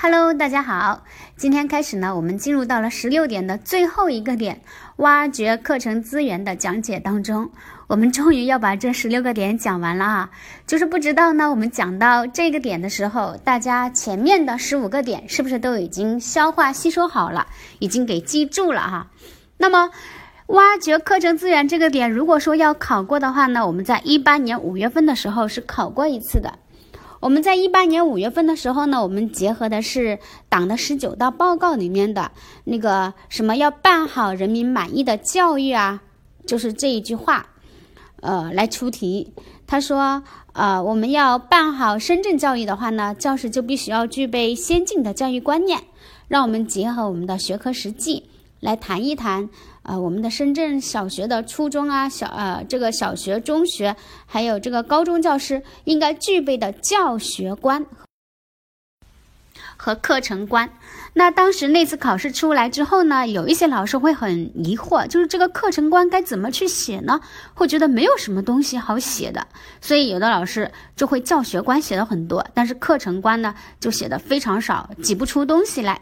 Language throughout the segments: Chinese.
Hello，大家好。今天开始呢，我们进入到了十六点的最后一个点，挖掘课程资源的讲解当中。我们终于要把这十六个点讲完了啊！就是不知道呢，我们讲到这个点的时候，大家前面的十五个点是不是都已经消化吸收好了，已经给记住了哈？那么，挖掘课程资源这个点，如果说要考过的话呢，我们在一八年五月份的时候是考过一次的。我们在一八年五月份的时候呢，我们结合的是党的十九大报告里面的那个什么要办好人民满意的教育啊，就是这一句话，呃，来出题。他说，呃，我们要办好深圳教育的话呢，教师就必须要具备先进的教育观念。让我们结合我们的学科实际来谈一谈。啊，我们的深圳小学的初中啊，小呃，这个小学、中学，还有这个高中教师应该具备的教学观和课程观。那当时那次考试出来之后呢，有一些老师会很疑惑，就是这个课程观该怎么去写呢？会觉得没有什么东西好写的，所以有的老师就会教学观写的很多，但是课程观呢就写的非常少，挤不出东西来。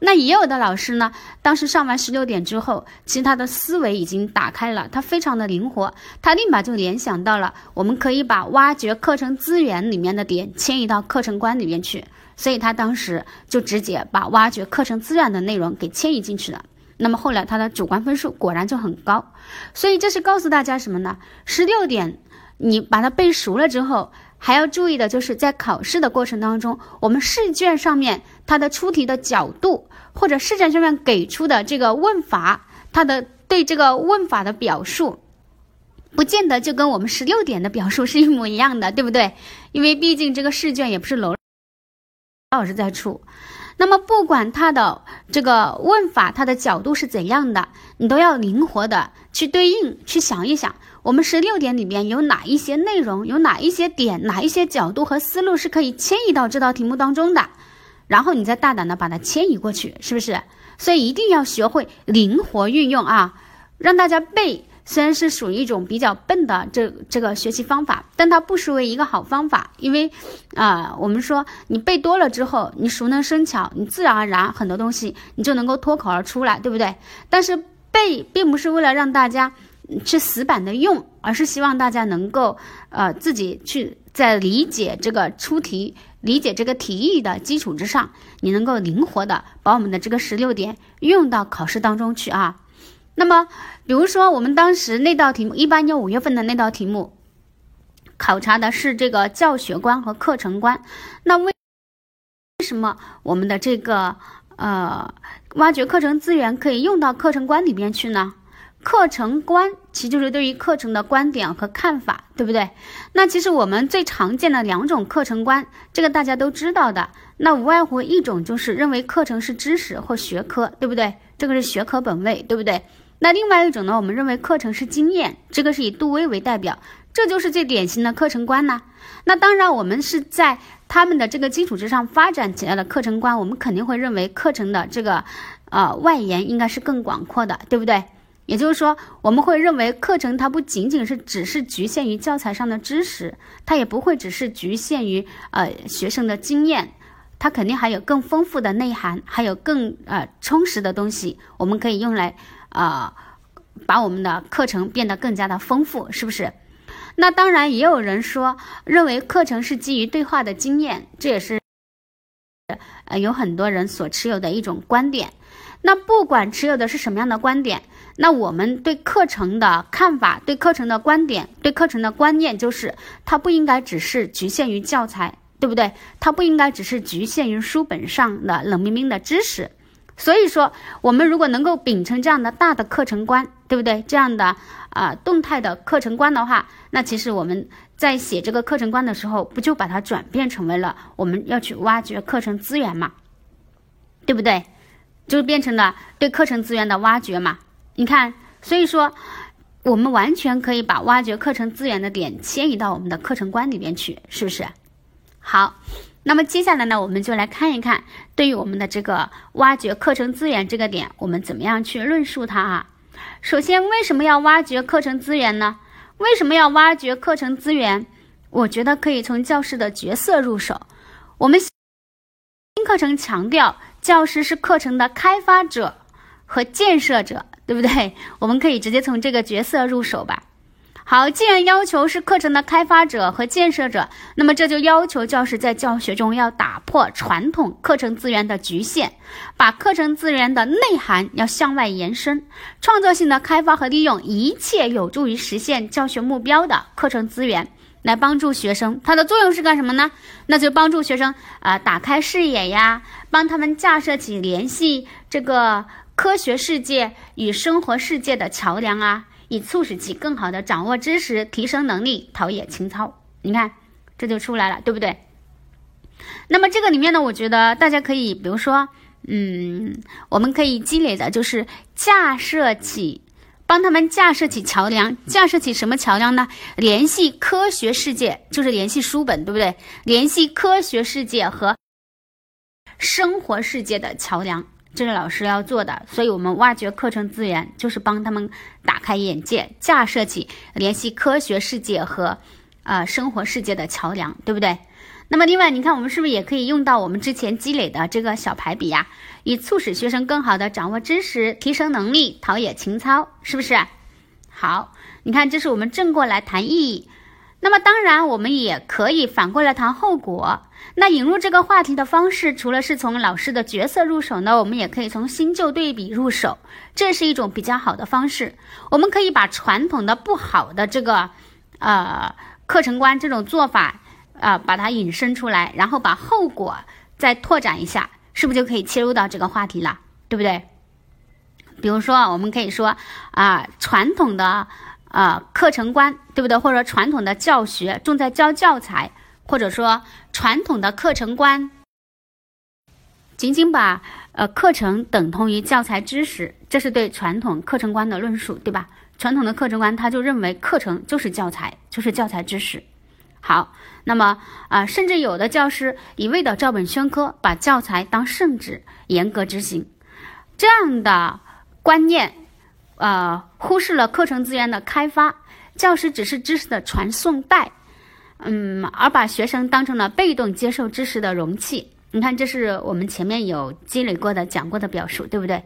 那也有的老师呢，当时上完十六点之后，其实他的思维已经打开了，他非常的灵活，他立马就联想到了，我们可以把挖掘课程资源里面的点迁移到课程观里面去，所以他当时就直接把挖掘课程资源的内容给迁移进去了。那么后来他的主观分数果然就很高，所以这是告诉大家什么呢？十六点你把它背熟了之后。还要注意的就是在考试的过程当中，我们试卷上面它的出题的角度，或者试卷上面给出的这个问法，它的对这个问法的表述，不见得就跟我们十六点的表述是一模一样的，对不对？因为毕竟这个试卷也不是楼老师在出，那么不管它的这个问法，它的角度是怎样的，你都要灵活的去对应，去想一想。我们十六点里面有哪一些内容，有哪一些点，哪一些角度和思路是可以迁移到这道题目当中的，然后你再大胆的把它迁移过去，是不是？所以一定要学会灵活运用啊！让大家背，虽然是属于一种比较笨的这这个学习方法，但它不失为一个好方法，因为啊，我们说你背多了之后，你熟能生巧，你自然而然很多东西你就能够脱口而出来，对不对？但是背并不是为了让大家。去死板的用，而是希望大家能够呃自己去在理解这个出题、理解这个题意的基础之上，你能够灵活的把我们的这个十六点用到考试当中去啊。那么，比如说我们当时那道题目，一八年五月份的那道题目，考察的是这个教学观和课程观。那为为什么我们的这个呃挖掘课程资源可以用到课程观里面去呢？课程观其实就是对于课程的观点和看法，对不对？那其实我们最常见的两种课程观，这个大家都知道的。那无外乎一种就是认为课程是知识或学科，对不对？这个是学科本位，对不对？那另外一种呢，我们认为课程是经验，这个是以杜威为代表，这就是最典型的课程观呢。那当然，我们是在他们的这个基础之上发展起来的课程观，我们肯定会认为课程的这个呃外延应该是更广阔的，对不对？也就是说，我们会认为课程它不仅仅是只是局限于教材上的知识，它也不会只是局限于呃学生的经验，它肯定还有更丰富的内涵，还有更呃充实的东西，我们可以用来啊把我们的课程变得更加的丰富，是不是？那当然也有人说认为课程是基于对话的经验，这也是呃有很多人所持有的一种观点。那不管持有的是什么样的观点。那我们对课程的看法、对课程的观点、对课程的观念，就是它不应该只是局限于教材，对不对？它不应该只是局限于书本上的冷冰冰的知识。所以说，我们如果能够秉承这样的大的课程观，对不对？这样的啊动态的课程观的话，那其实我们在写这个课程观的时候，不就把它转变成为了我们要去挖掘课程资源嘛？对不对？就变成了对课程资源的挖掘嘛？你看，所以说，我们完全可以把挖掘课程资源的点迁移到我们的课程观里边去，是不是？好，那么接下来呢，我们就来看一看，对于我们的这个挖掘课程资源这个点，我们怎么样去论述它啊？首先，为什么要挖掘课程资源呢？为什么要挖掘课程资源？我觉得可以从教师的角色入手。我们新课程强调教师是课程的开发者和建设者，对不对？我们可以直接从这个角色入手吧。好，既然要求是课程的开发者和建设者，那么这就要求教师在教学中要打破传统课程资源的局限，把课程资源的内涵要向外延伸，创造性的开发和利用一切有助于实现教学目标的课程资源，来帮助学生。它的作用是干什么呢？那就帮助学生啊打开视野呀，帮他们架设起联系这个科学世界与生活世界的桥梁啊。以促使其更好的掌握知识，提升能力，陶冶情操。你看，这就出来了，对不对？那么这个里面呢，我觉得大家可以，比如说，嗯，我们可以积累的就是架设起，帮他们架设起桥梁，架设起什么桥梁呢？联系科学世界，就是联系书本，对不对？联系科学世界和生活世界的桥梁。这是老师要做的，所以我们挖掘课程资源，就是帮他们打开眼界，架设起联系科学世界和，呃生活世界的桥梁，对不对？那么另外，你看我们是不是也可以用到我们之前积累的这个小排比呀？以促使学生更好的掌握知识，提升能力，陶冶情操，是不是？好，你看这是我们正过来谈意义。那么当然，我们也可以反过来谈后果。那引入这个话题的方式，除了是从老师的角色入手呢，我们也可以从新旧对比入手，这是一种比较好的方式。我们可以把传统的不好的这个，呃，课程观这种做法，啊，把它引申出来，然后把后果再拓展一下，是不是就可以切入到这个话题了？对不对？比如说，我们可以说啊，传统的。啊，课程观对不对？或者传统的教学重在教教材，或者说传统的课程观，仅仅把呃课程等同于教材知识，这是对传统课程观的论述，对吧？传统的课程观他就认为课程就是教材，就是教材知识。好，那么啊，甚至有的教师一味的照本宣科，把教材当圣旨，严格执行，这样的观念。呃，忽视了课程资源的开发，教师只是知识的传送带，嗯，而把学生当成了被动接受知识的容器。你看，这是我们前面有积累过的、讲过的表述，对不对？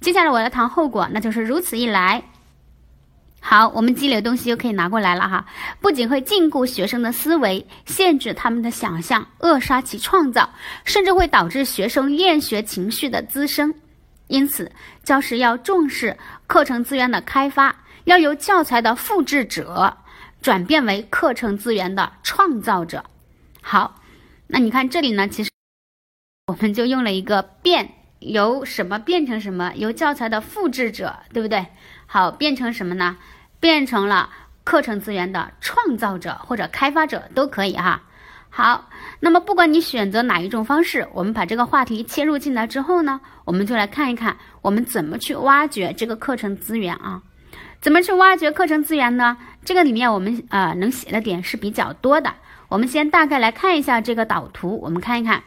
接下来我来谈后果，那就是如此一来，好，我们积累的东西又可以拿过来了哈。不仅会禁锢学生的思维，限制他们的想象，扼杀其创造，甚至会导致学生厌学情绪的滋生。因此，教师要重视课程资源的开发，要由教材的复制者转变为课程资源的创造者。好，那你看这里呢，其实我们就用了一个变，由什么变成什么？由教材的复制者，对不对？好，变成什么呢？变成了课程资源的创造者或者开发者都可以哈。好，那么不管你选择哪一种方式，我们把这个话题切入进来之后呢，我们就来看一看我们怎么去挖掘这个课程资源啊？怎么去挖掘课程资源呢？这个里面我们呃能写的点是比较多的。我们先大概来看一下这个导图，我们看一看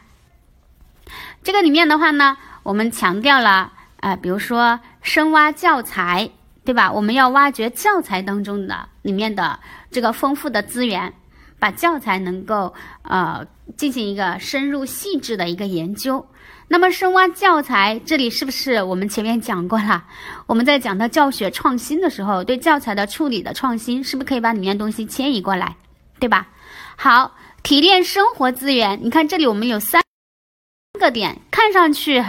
这个里面的话呢，我们强调了啊，比如说深挖教材，对吧？我们要挖掘教材当中的里面的这个丰富的资源。把教材能够呃进行一个深入细致的一个研究，那么深挖教材，这里是不是我们前面讲过了？我们在讲到教学创新的时候，对教材的处理的创新，是不是可以把里面东西迁移过来，对吧？好，提炼生活资源，你看这里我们有三个点，看上去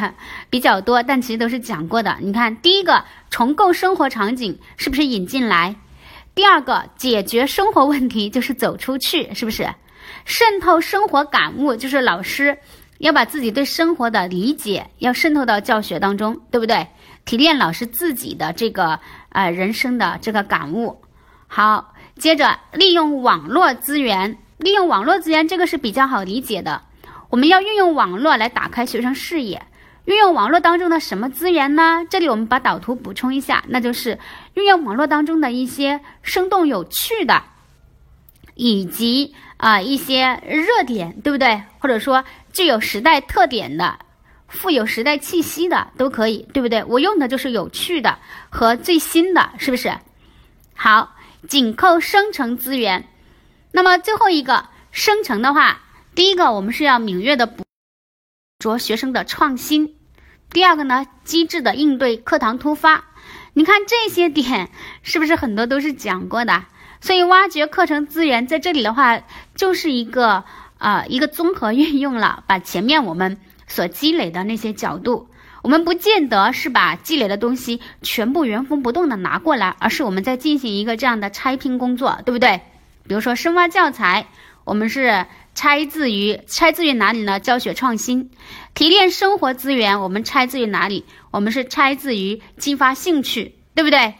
比较多，但其实都是讲过的。你看第一个，重构生活场景，是不是引进来？第二个解决生活问题就是走出去，是不是？渗透生活感悟就是老师要把自己对生活的理解要渗透到教学当中，对不对？提炼老师自己的这个呃人生的这个感悟。好，接着利用网络资源，利用网络资源这个是比较好理解的。我们要运用网络来打开学生视野。运用网络当中的什么资源呢？这里我们把导图补充一下，那就是运用网络当中的一些生动有趣的，以及啊一些热点，对不对？或者说具有时代特点的、富有时代气息的都可以，对不对？我用的就是有趣的和最新的，是不是？好，紧扣生成资源。那么最后一个生成的话，第一个我们是要敏锐的捕。捉学生的创新。第二个呢，机智的应对课堂突发。你看这些点是不是很多都是讲过的？所以挖掘课程资源在这里的话，就是一个啊一个综合运用了，把前面我们所积累的那些角度，我们不见得是把积累的东西全部原封不动的拿过来，而是我们在进行一个这样的拆拼工作，对不对？比如说深挖教材，我们是拆自于拆自于哪里呢？教学创新，提炼生活资源，我们拆自于哪里？我们是拆自于激发兴趣，对不对？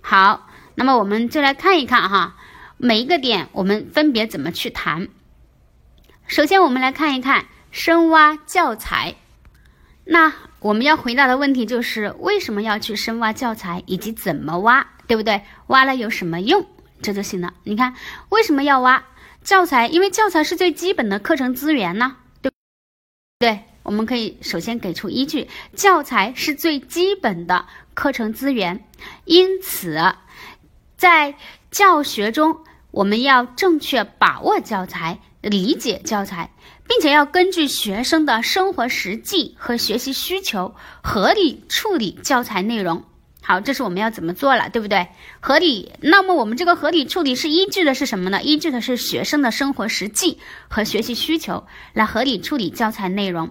好，那么我们就来看一看哈，每一个点我们分别怎么去谈。首先，我们来看一看深挖教材。那我们要回答的问题就是为什么要去深挖教材，以及怎么挖，对不对？挖了有什么用？这就行了。你看，为什么要挖教材？因为教材是最基本的课程资源呢，对不对？我们可以首先给出依据：教材是最基本的课程资源，因此，在教学中，我们要正确把握教材，理解教材，并且要根据学生的生活实际和学习需求，合理处理教材内容。好，这是我们要怎么做了，对不对？合理。那么我们这个合理处理是依据的是什么呢？依据的是学生的生活实际和学习需求来合理处理教材内容，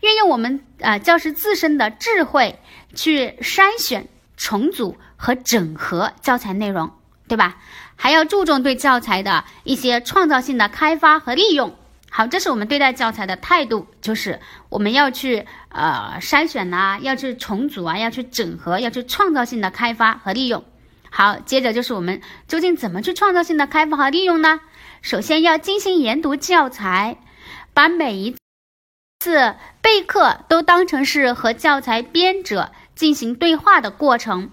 运用我们呃教师自身的智慧去筛选、重组和整合教材内容，对吧？还要注重对教材的一些创造性的开发和利用。好，这是我们对待教材的态度，就是我们要去呃筛选呐，要去重组啊，要去整合，要去创造性的开发和利用。好，接着就是我们究竟怎么去创造性的开发和利用呢？首先要精心研读教材，把每一次备课都当成是和教材编者进行对话的过程，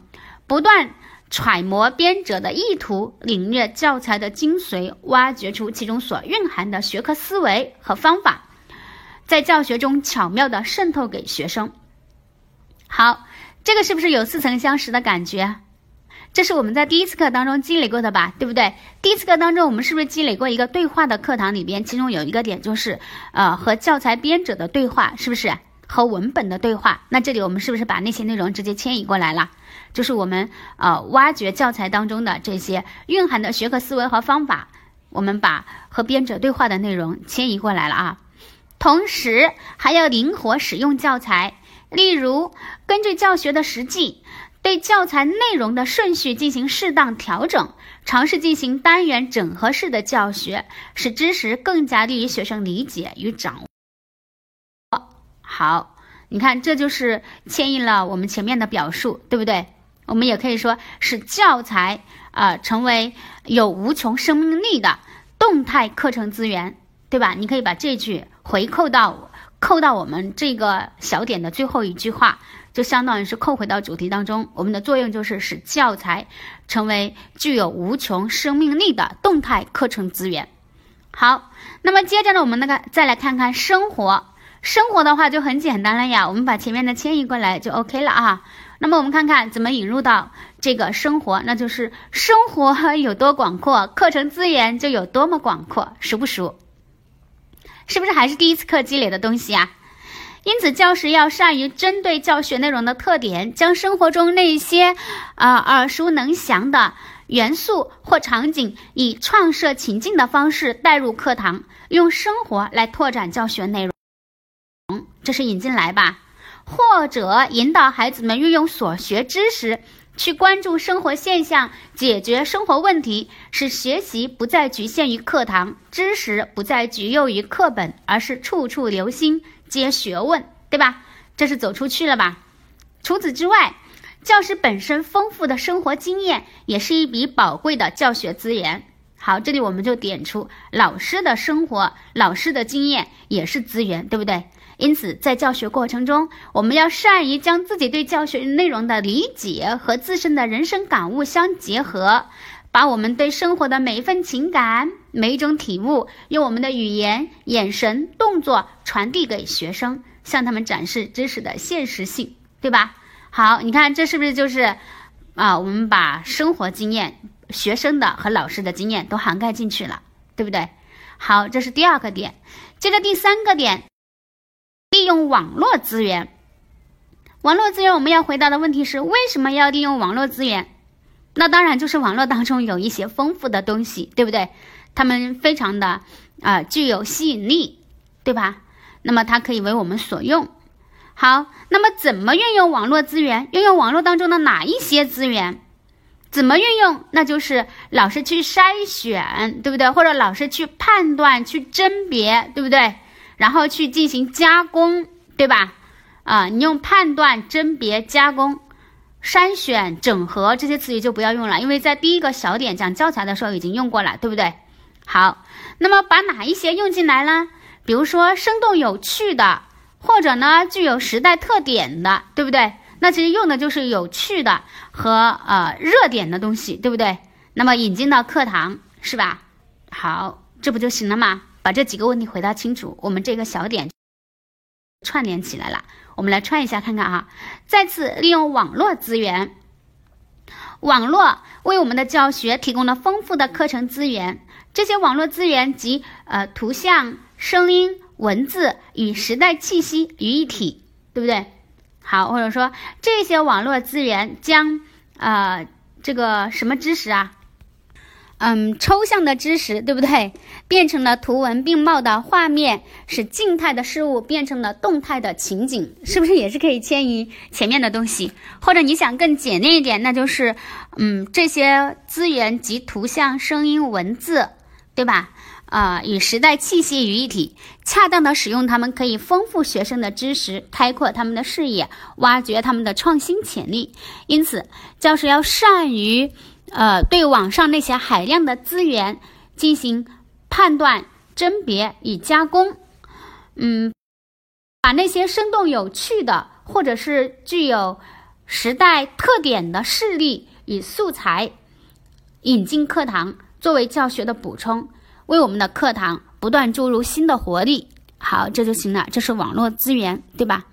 不断。揣摩编者的意图，领略教材的精髓，挖掘出其中所蕴含的学科思维和方法，在教学中巧妙的渗透给学生。好，这个是不是有似曾相识的感觉？这是我们在第一次课当中积累过的吧，对不对？第一次课当中，我们是不是积累过一个对话的课堂里边？其中有一个点就是，呃，和教材编者的对话，是不是？和文本的对话，那这里我们是不是把那些内容直接迁移过来了？就是我们呃挖掘教材当中的这些蕴含的学科思维和方法，我们把和编者对话的内容迁移过来了啊。同时还要灵活使用教材，例如根据教学的实际，对教材内容的顺序进行适当调整，尝试进行单元整合式的教学，使知识更加利于学生理解与掌握。好，你看，这就是迁移了我们前面的表述，对不对？我们也可以说是教材啊，成为有无穷生命力的动态课程资源，对吧？你可以把这句回扣到扣到我们这个小点的最后一句话，就相当于是扣回到主题当中。我们的作用就是使教材成为具有无穷生命力的动态课程资源。好，那么接着呢，我们那个再来看看生活。生活的话就很简单了呀，我们把前面的迁移过来就 OK 了啊。那么我们看看怎么引入到这个生活，那就是生活有多广阔，课程资源就有多么广阔，熟不熟？是不是还是第一次课积累的东西啊？因此，教师要善于针对教学内容的特点，将生活中那些啊耳熟能详的元素或场景，以创设情境的方式带入课堂，用生活来拓展教学内容。这是引进来吧，或者引导孩子们运用所学知识去关注生活现象，解决生活问题，使学习不再局限于课堂，知识不再局囿于课本，而是处处留心皆学问，对吧？这是走出去了吧？除此之外，教师本身丰富的生活经验也是一笔宝贵的教学资源。好，这里我们就点出老师的生活、老师的经验也是资源，对不对？因此，在教学过程中，我们要善于将自己对教学内容的理解和自身的人生感悟相结合，把我们对生活的每一份情感、每一种体悟，用我们的语言、眼神、动作传递给学生，向他们展示知识的现实性，对吧？好，你看这是不是就是啊？我们把生活经验、学生的和老师的经验都涵盖进去了，对不对？好，这是第二个点。接着第三个点。利用网络资源。网络资源，我们要回答的问题是：为什么要利用网络资源？那当然就是网络当中有一些丰富的东西，对不对？它们非常的啊具有吸引力，对吧？那么它可以为我们所用。好，那么怎么运用网络资源？运用网络当中的哪一些资源？怎么运用？那就是老师去筛选，对不对？或者老师去判断、去甄别，对不对？然后去进行加工，对吧？啊，你用判断、甄别、加工、筛选、整合这些词语就不要用了，因为在第一个小点讲教材的时候已经用过了，对不对？好，那么把哪一些用进来呢？比如说生动有趣的，或者呢具有时代特点的，对不对？那其实用的就是有趣的和呃热点的东西，对不对？那么引进到课堂是吧？好，这不就行了吗？把这几个问题回答清楚，我们这个小点串联起来了。我们来串一下看看啊，再次利用网络资源，网络为我们的教学提供了丰富的课程资源。这些网络资源集呃图像、声音、文字与时代气息于一体，对不对？好，或者说这些网络资源将呃这个什么知识啊？嗯，抽象的知识，对不对？变成了图文并茂的画面，使静态的事物变成了动态的情景，是不是也是可以迁移前面的东西？或者你想更简练一点，那就是，嗯，这些资源集图像、声音、文字，对吧？啊，与时代气息于一体，恰当的使用它们，可以丰富学生的知识，开阔他们的视野，挖掘他们的创新潜力。因此，教师要善于。呃，对网上那些海量的资源进行判断、甄别与加工，嗯，把那些生动有趣的或者是具有时代特点的事例与素材引进课堂，作为教学的补充，为我们的课堂不断注入新的活力。好，这就行了，这是网络资源，对吧？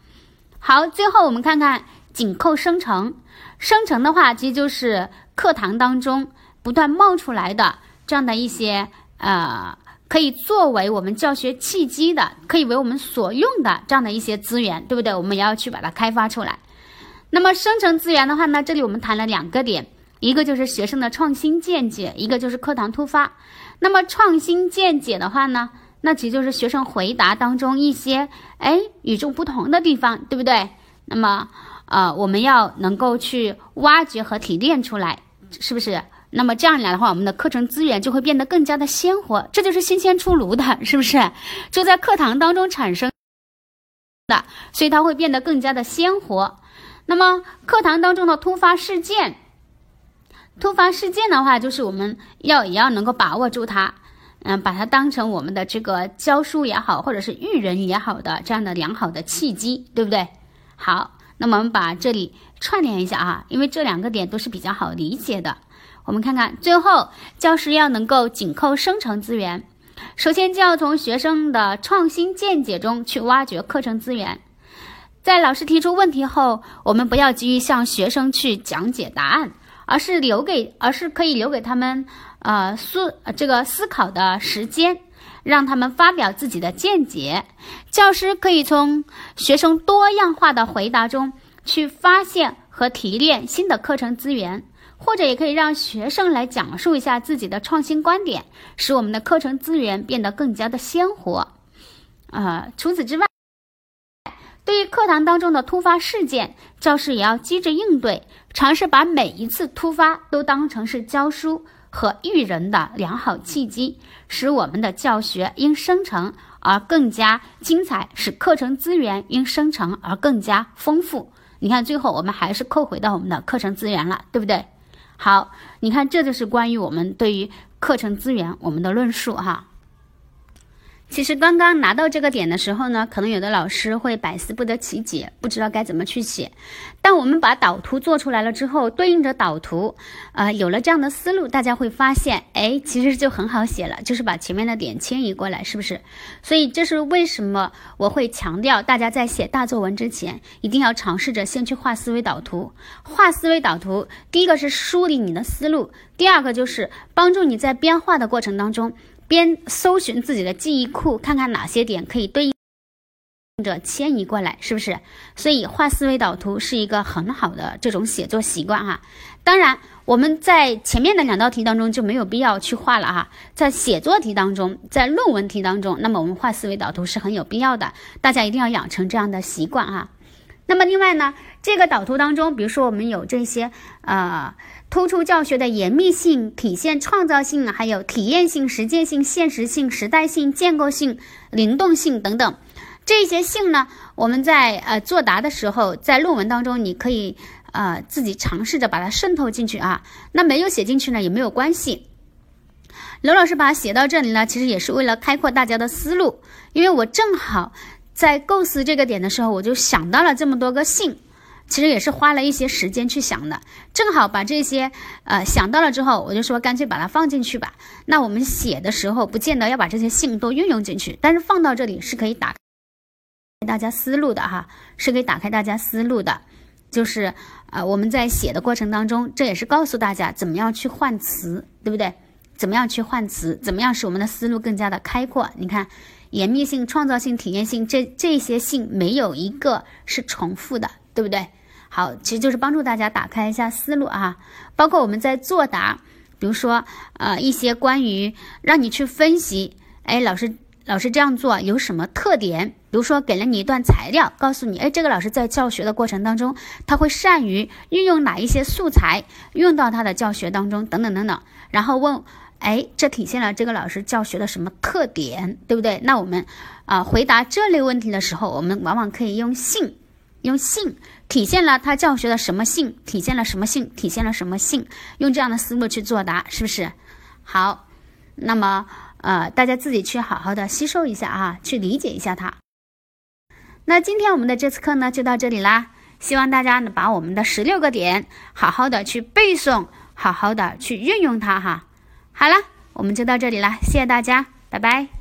好，最后我们看看紧扣生成。生成的话，其实就是课堂当中不断冒出来的这样的一些呃，可以作为我们教学契机的，可以为我们所用的这样的一些资源，对不对？我们也要去把它开发出来。那么生成资源的话呢，这里我们谈了两个点，一个就是学生的创新见解，一个就是课堂突发。那么创新见解的话呢，那其实就是学生回答当中一些哎与众不同的地方，对不对？那么。呃，我们要能够去挖掘和提炼出来，是不是？那么这样来的话，我们的课程资源就会变得更加的鲜活，这就是新鲜出炉的，是不是？就在课堂当中产生的，所以它会变得更加的鲜活。那么课堂当中的突发事件，突发事件的话，就是我们要也要能够把握住它，嗯，把它当成我们的这个教书也好，或者是育人也好的这样的良好的契机，对不对？好。那么我们把这里串联一下啊，因为这两个点都是比较好理解的。我们看看，最后教师要能够紧扣生成资源，首先就要从学生的创新见解中去挖掘课程资源。在老师提出问题后，我们不要急于向学生去讲解答案，而是留给，而是可以留给他们呃思这个思考的时间。让他们发表自己的见解，教师可以从学生多样化的回答中去发现和提炼新的课程资源，或者也可以让学生来讲述一下自己的创新观点，使我们的课程资源变得更加的鲜活。呃，除此之外，对于课堂当中的突发事件，教师也要机智应对，尝试把每一次突发都当成是教书。和育人的良好契机，使我们的教学因生成而更加精彩，使课程资源因生成而更加丰富。你看，最后我们还是扣回到我们的课程资源了，对不对？好，你看，这就是关于我们对于课程资源我们的论述哈。其实刚刚拿到这个点的时候呢，可能有的老师会百思不得其解，不知道该怎么去写。但我们把导图做出来了之后，对应着导图，呃，有了这样的思路，大家会发现，哎，其实就很好写了，就是把前面的点迁移过来，是不是？所以这是为什么我会强调大家在写大作文之前，一定要尝试着先去画思维导图。画思维导图，第一个是梳理你的思路，第二个就是帮助你在编画的过程当中。边搜寻自己的记忆库，看看哪些点可以对应着迁移过来，是不是？所以画思维导图是一个很好的这种写作习惯哈。当然，我们在前面的两道题当中就没有必要去画了哈。在写作题当中，在论文题当中，那么我们画思维导图是很有必要的，大家一定要养成这样的习惯哈。那么另外呢，这个导图当中，比如说我们有这些呃，突出教学的严密性、体现创造性，还有体验性、实践性、现实性、时代性、建构性、灵动性等等。这些性呢，我们在呃作答的时候，在论文当中，你可以呃自己尝试着把它渗透进去啊。那没有写进去呢，也没有关系。刘老师把它写到这里呢，其实也是为了开阔大家的思路，因为我正好在构思这个点的时候，我就想到了这么多个性，其实也是花了一些时间去想的。正好把这些呃想到了之后，我就说干脆把它放进去吧。那我们写的时候，不见得要把这些性都运用进去，但是放到这里是可以打。大家思路的哈，是可以打开大家思路的，就是呃我们在写的过程当中，这也是告诉大家怎么样去换词，对不对？怎么样去换词？怎么样使我们的思路更加的开阔？你看，严密性、创造性、体验性，这这些性没有一个是重复的，对不对？好，其实就是帮助大家打开一下思路啊。包括我们在作答，比如说呃一些关于让你去分析，哎，老师。老师这样做有什么特点？比如说，给了你一段材料，告诉你，哎，这个老师在教学的过程当中，他会善于运用哪一些素材，用到他的教学当中，等等等等。然后问，哎，这体现了这个老师教学的什么特点，对不对？那我们啊，回答这类问题的时候，我们往往可以用性，用性体现了他教学的什么性，体现了什么性，体现了什么性，用这样的思路去作答，是不是？好，那么。呃，大家自己去好好的吸收一下啊，去理解一下它。那今天我们的这次课呢，就到这里啦。希望大家呢，把我们的十六个点好好的去背诵，好好的去运用它哈。好了，我们就到这里了，谢谢大家，拜拜。